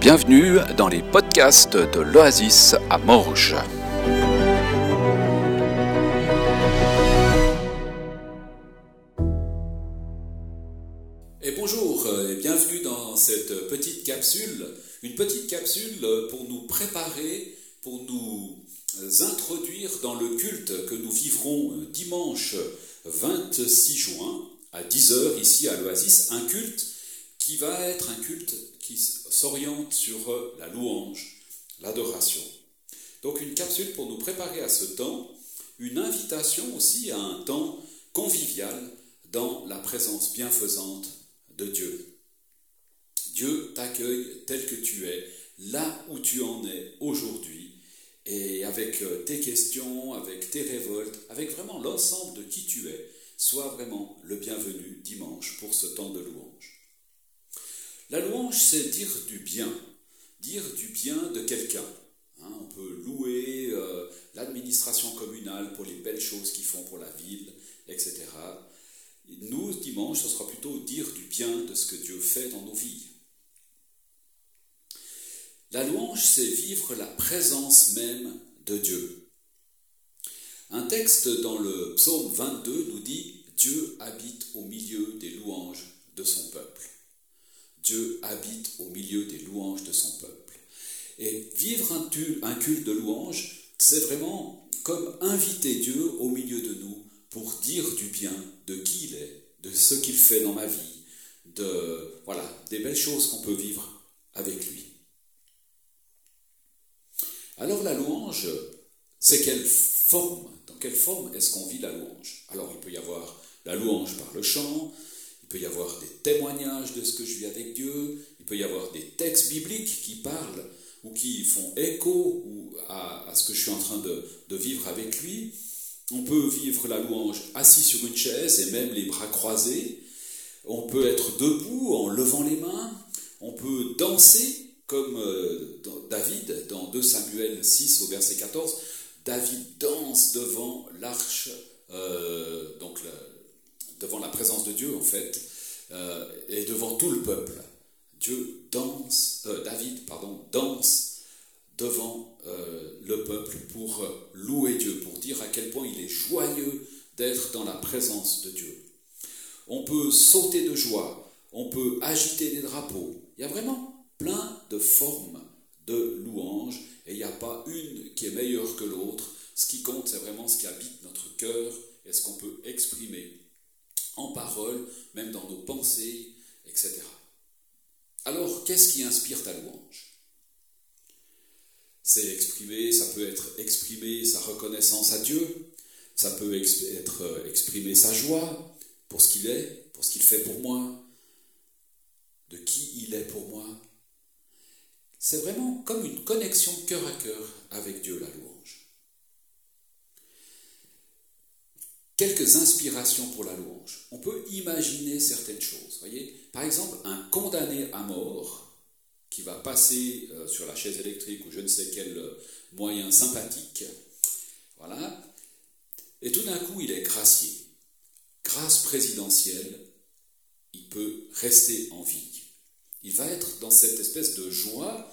Bienvenue dans les podcasts de l'Oasis à Morges. Et bonjour et bienvenue dans cette petite capsule, une petite capsule pour nous préparer, pour nous introduire dans le culte que nous vivrons dimanche 26 juin à 10h ici à l'Oasis, un culte qui va être un culte qui s'oriente sur la louange, l'adoration. Donc une capsule pour nous préparer à ce temps, une invitation aussi à un temps convivial dans la présence bienfaisante de Dieu. Dieu t'accueille tel que tu es, là où tu en es aujourd'hui, et avec tes questions, avec tes révoltes, avec vraiment l'ensemble de qui tu es, sois vraiment le bienvenu dimanche pour ce temps de louange. La louange, c'est dire du bien, dire du bien de quelqu'un. Hein, on peut louer euh, l'administration communale pour les belles choses qu'ils font pour la ville, etc. Nous, dimanche, ce sera plutôt dire du bien de ce que Dieu fait dans nos vies. La louange, c'est vivre la présence même de Dieu. Un texte dans le psaume 22 nous dit Dieu habite au milieu des louanges de son peuple. Dieu habite au milieu des louanges de son peuple. Et vivre un culte de louange, c'est vraiment comme inviter Dieu au milieu de nous pour dire du bien de qui il est, de ce qu'il fait dans ma vie, de voilà, des belles choses qu'on peut vivre avec lui. Alors la louange, c'est quelle forme Dans quelle forme est-ce qu'on vit la louange? Alors il peut y avoir la louange par le chant, il peut y avoir des témoignages de ce que je vis avec Dieu, il peut y avoir des textes bibliques qui parlent ou qui font écho à, ce que je suis en train de, vivre avec lui. On peut vivre la louange assis sur une chaise et même les bras croisés. On peut être debout en levant les mains. On peut danser comme euh, David dans 2 Samuel 6 au verset 14. David danse devant l'arche, euh, donc la de Dieu en fait, euh, et devant tout le peuple. Dieu danse, euh, David, pardon, danse devant euh, le peuple pour louer Dieu, pour dire à quel point il est joyeux d'être dans la présence de Dieu. On peut sauter de joie, on peut agiter des drapeaux. Il y a vraiment plein de formes de louange et il n'y a pas une qui est meilleure que l'autre. Ce qui compte, c'est vraiment ce qui habite notre cœur et ce qu'on peut exprimer en parole, même dans nos pensées, etc. Alors, qu'est-ce qui inspire ta louange? C'est exprimer, ça peut être exprimer sa reconnaissance à Dieu, ça peut être euh, exprimer sa joie pour ce qu'il est, pour ce qu'il fait pour moi, de qui il est pour moi. C'est vraiment comme une connexion cœur à cœur avec Dieu, la louange. Quelques inspirations pour la louange. On peut imaginer certaines choses. Voyez Par exemple, un condamné à mort qui va passer euh, sur la chaise électrique ou je ne sais quel euh, moyen sympathique, voilà, et tout d'un coup il est gracié. Grâce présidentielle, il peut rester en vie. Il va être dans cette espèce de joie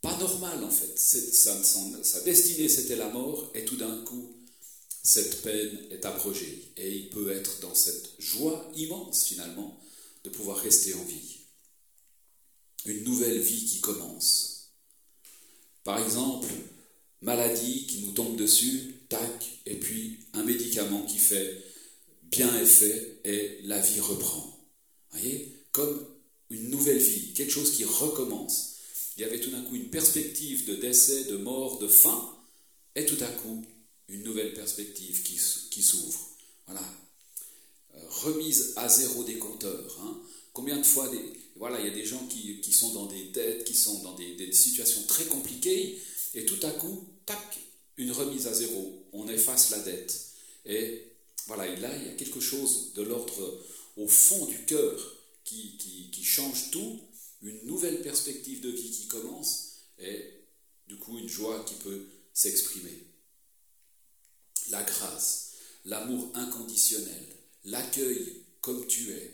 pas normale en fait. Sa, sa destinée c'était la mort et tout d'un coup cette peine est abrogée et il peut être dans cette joie immense finalement de pouvoir rester en vie. Une nouvelle vie qui commence. Par exemple, maladie qui nous tombe dessus, tac, et puis un médicament qui fait bien effet et la vie reprend. Voyez Comme une nouvelle vie, quelque chose qui recommence. Il y avait tout d'un coup une perspective de décès, de mort, de fin, et tout à coup, une nouvelle perspective qui, qui s'ouvre. Voilà. Euh, remise à zéro des compteurs. Hein. Combien de fois, des, voilà, il y a des gens qui, qui, sont dans des dettes, qui sont dans des, des, situations très compliquées, et tout à coup, tac, une remise à zéro. On efface la dette. Et voilà, et là, il y a quelque chose de l'ordre au fond du cœur qui, qui, qui change tout, une nouvelle perspective de vie qui commence, et du coup, une joie qui peut s'exprimer la grâce, l'amour inconditionnel, l'accueil comme tu es.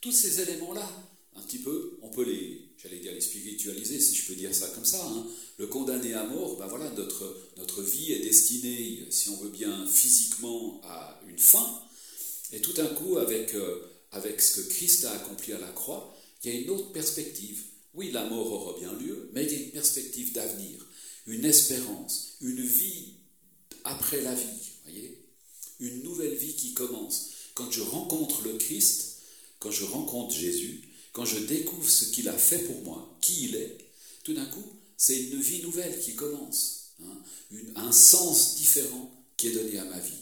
Tous ces éléments-là, un petit peu, on peut les, j'allais dire les spiritualiser, si je peux dire ça comme ça, hein. le condamner à mort, ben voilà, notre, notre vie est destinée, si on veut bien, physiquement à une fin. Et tout d'un coup, avec, euh, avec ce que Christ a accompli à la croix, il y a une autre perspective. Oui, la mort aura bien lieu, mais il y a une perspective d'avenir, une espérance, une vie après la vie, voyez Une nouvelle vie qui commence. Quand je rencontre le Christ, quand je rencontre Jésus, quand je découvre ce qu'il a fait pour moi, qui il est, tout d'un coup, c'est une vie nouvelle qui commence, hein, un sens différent qui est donné à ma vie.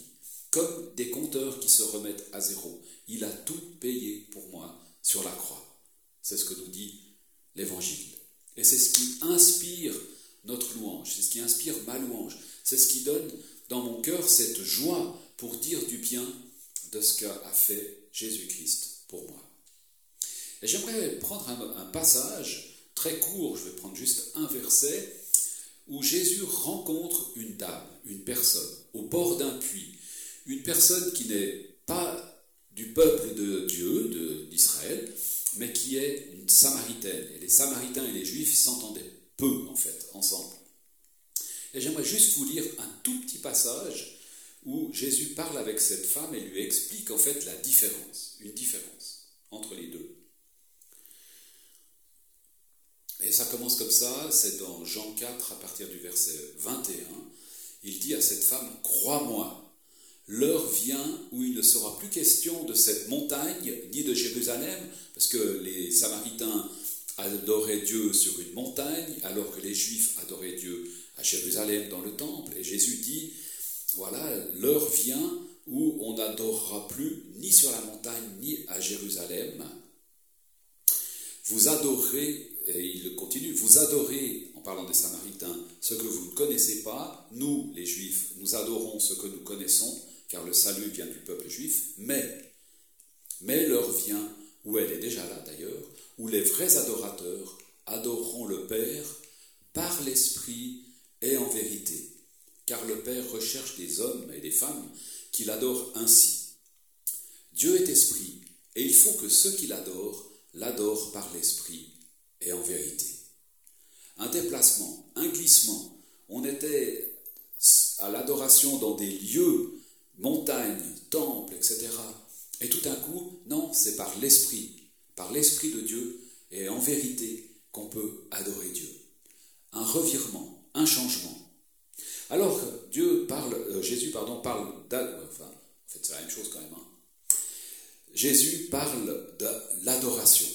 Comme des compteurs qui se remettent à zéro. Il a tout payé pour moi sur la croix. C'est ce que nous dit l'Évangile. Et c'est ce qui inspire notre louange, c'est ce qui inspire ma louange, c'est ce qui donne dans mon cœur cette joie pour dire du bien de ce qu'a fait Jésus-Christ pour moi. Et j'aimerais prendre un, très court, je vais prendre juste un verset, où Jésus rencontre une dame, une personne, au bord d'un puits, une personne qui n'est pas du peuple de Dieu, d'Israël, mais qui est une samaritaine. Et les samaritains et les juifs s'entendaient peu, en fait, ensemble. Et j'aimerais juste vous lire un tout petit passage où Jésus parle avec cette femme et lui explique en fait la différence, une différence entre les deux. Et ça commence comme ça, c'est dans Jean 4 à partir du verset 21. Il dit à cette femme, Crois-moi, l'heure vient où il ne sera plus question de cette montagne ni de Jérusalem, parce que les Samaritains adoraient Dieu sur une montagne, alors que les Juifs adoraient Dieu à Jérusalem dans le temple. Et Jésus dit, voilà, l'heure vient où on n'adorera plus ni sur la montagne ni à Jérusalem. Vous adorez, et il continue, vous adorez, en parlant des Samaritains, ce que vous ne connaissez pas. Nous, les Juifs, nous adorons ce que nous connaissons, car le salut vient du peuple juif. Mais, mais l'heure vient, où elle est déjà là d'ailleurs, où les vrais adorateurs adoreront le Père par l'Esprit et en vérité, car le Père recherche des hommes et des femmes qui l'adorent ainsi. Dieu est esprit, et il faut que ceux qui l'adorent l'adorent par l'esprit et en vérité. Un déplacement, un glissement, on était à l'adoration dans des lieux, montagnes, temples, etc. Et tout d'un coup, non, c'est par l'esprit, par l'esprit de Dieu et en vérité qu'on peut adorer Dieu. Un revirement, un changement. Alors Dieu parle, euh, Jésus parle enfin, en fait c'est la même chose quand même. Hein. Jésus parle de l'adoration.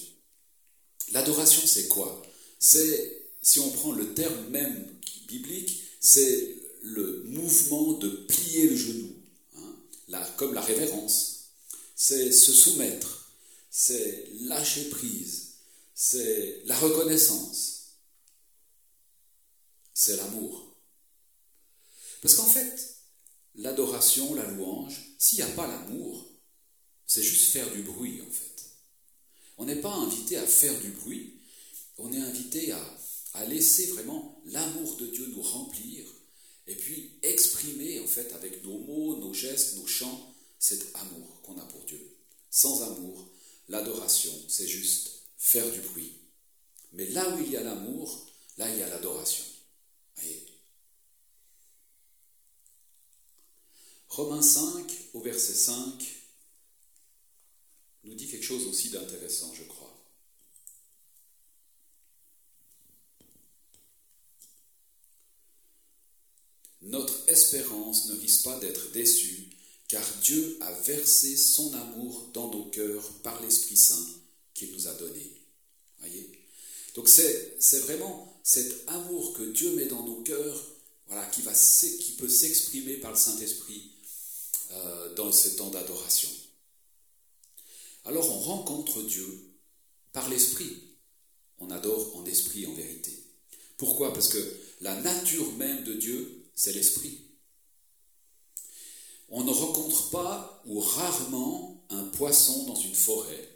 L'adoration c'est quoi? C'est, si on prend le terme même biblique, c'est le mouvement de plier le genou, hein, comme la révérence. C'est se soumettre, c'est lâcher prise, c'est la reconnaissance c'est l'amour. Parce qu'en fait, l'adoration, la louange, s'il n'y a pas l'amour, c'est juste faire du bruit en fait. On n'est pas invité à faire du bruit, on est invité à, laisser vraiment l'amour de Dieu nous remplir et puis exprimer en fait avec nos mots, nos gestes, nos chants, cet amour qu'on a pour Dieu. Sans amour, l'adoration, c'est juste faire du bruit. Mais là où il y a l'amour, là il y a l'adoration. Romains 5, au verset 5, nous dit quelque chose aussi d'intéressant, je crois. Notre espérance ne risque pas d'être déçue, car Dieu a versé son amour dans nos cœurs par l'Esprit Saint qu'il nous a donné. Voyez? Donc c'est vraiment cet amour que Dieu met dans nos cœurs, voilà, qui, va, qui peut s'exprimer par le Saint-Esprit euh, dans ce temps d'adoration. Alors on rencontre Dieu par l'esprit. On adore en esprit, en vérité. Pourquoi? Parce que la nature même de Dieu, c'est l'esprit. On ne rencontre pas ou rarement un poisson dans une forêt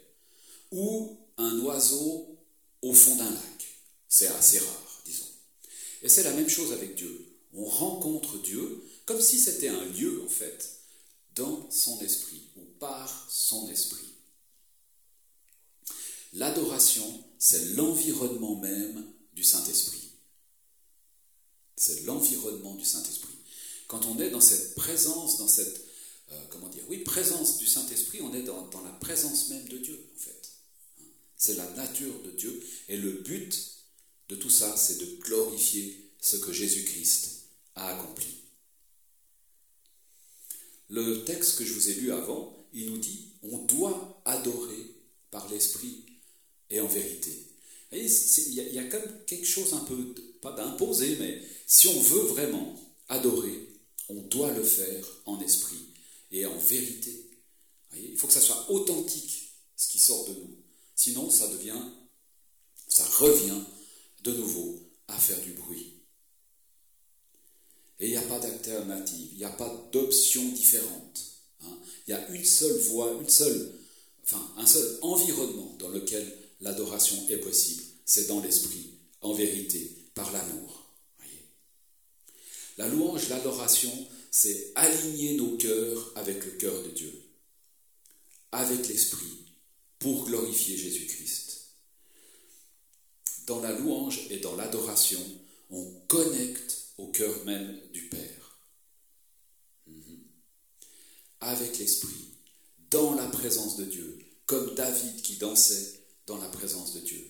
ou un oiseau au fond d'un lac. C'est assez rare, disons. Et c'est la même chose avec Dieu. On rencontre Dieu comme si c'était un lieu, en fait, dans son esprit ou par son esprit. L'adoration, c'est l'environnement même du Saint-Esprit. C'est l'environnement du Saint-Esprit. Quand on est dans cette présence, dans cette, euh, comment dire, oui, présence du Saint-Esprit, on est dans, dans, la présence même de Dieu, en fait. C'est la nature de Dieu. Et le but de tout ça, c'est de glorifier ce que Jésus-Christ a accompli. Le texte que je vous ai lu avant, il nous dit, on doit adorer par l'Esprit et en vérité. Il y, a, comme quelque chose un peu, pas d'imposer, mais si on veut vraiment adorer, on doit le faire en esprit et en vérité. il faut que ça soit authentique, ce qui sort de nous. Sinon, ça devient, ça revient de nouveau à faire du bruit. Et il n'y a pas d'alternative, il n'y a pas d'option différente. Hein. Il y a une seule voie, une seule, enfin, un seul environnement dans lequel l'adoration est possible. C'est dans l'esprit, en vérité, par l'amour. La louange, l'adoration, c'est aligner nos cœurs avec le cœur de Dieu, avec l'esprit, pour glorifier Jésus-Christ. Dans la louange et dans l'adoration, on connecte au cœur même du Père. Mhm. Avec l'Esprit, dans la présence de Dieu, comme David qui dansait dans la présence de Dieu.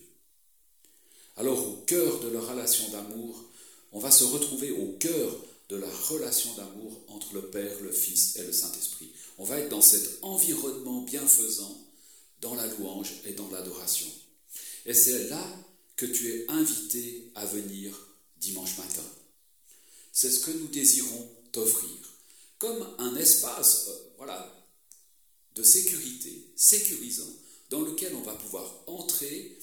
Alors au cœur de leur relation d'amour, on va se retrouver au cœur de la relation d'amour entre le Père, le Fils et le Saint-Esprit. On va être dans cet environnement bienfaisant, dans la louange et dans l'adoration. Et c'est là que tu es invité à venir dimanche matin. C'est ce que nous désirons t'offrir, comme un espace euh, voilà, de sécurité, sécurisant, dans lequel on va pouvoir entrer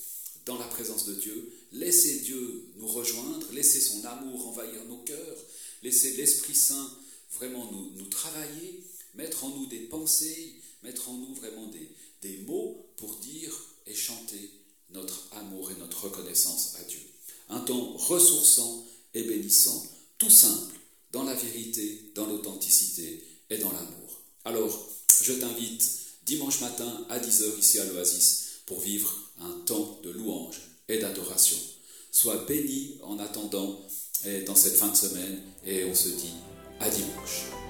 dans la présence de Dieu, laisser Dieu nous rejoindre, laisser son amour envahir nos cœurs, laisser l'Esprit Saint vraiment nous, travailler, mettre en nous des pensées, mettre en nous vraiment des, des mots pour dire et chanter notre amour et notre reconnaissance à Dieu. Un temps ressourçant et bénissant tout simple, dans la vérité, dans l'authenticité et dans l'amour. Alors, je t'invite dimanche matin à 10h ici à l'Oasis pour vivre un temps de louange et d'adoration. Sois béni en attendant dans cette fin de semaine et on se dit à dimanche.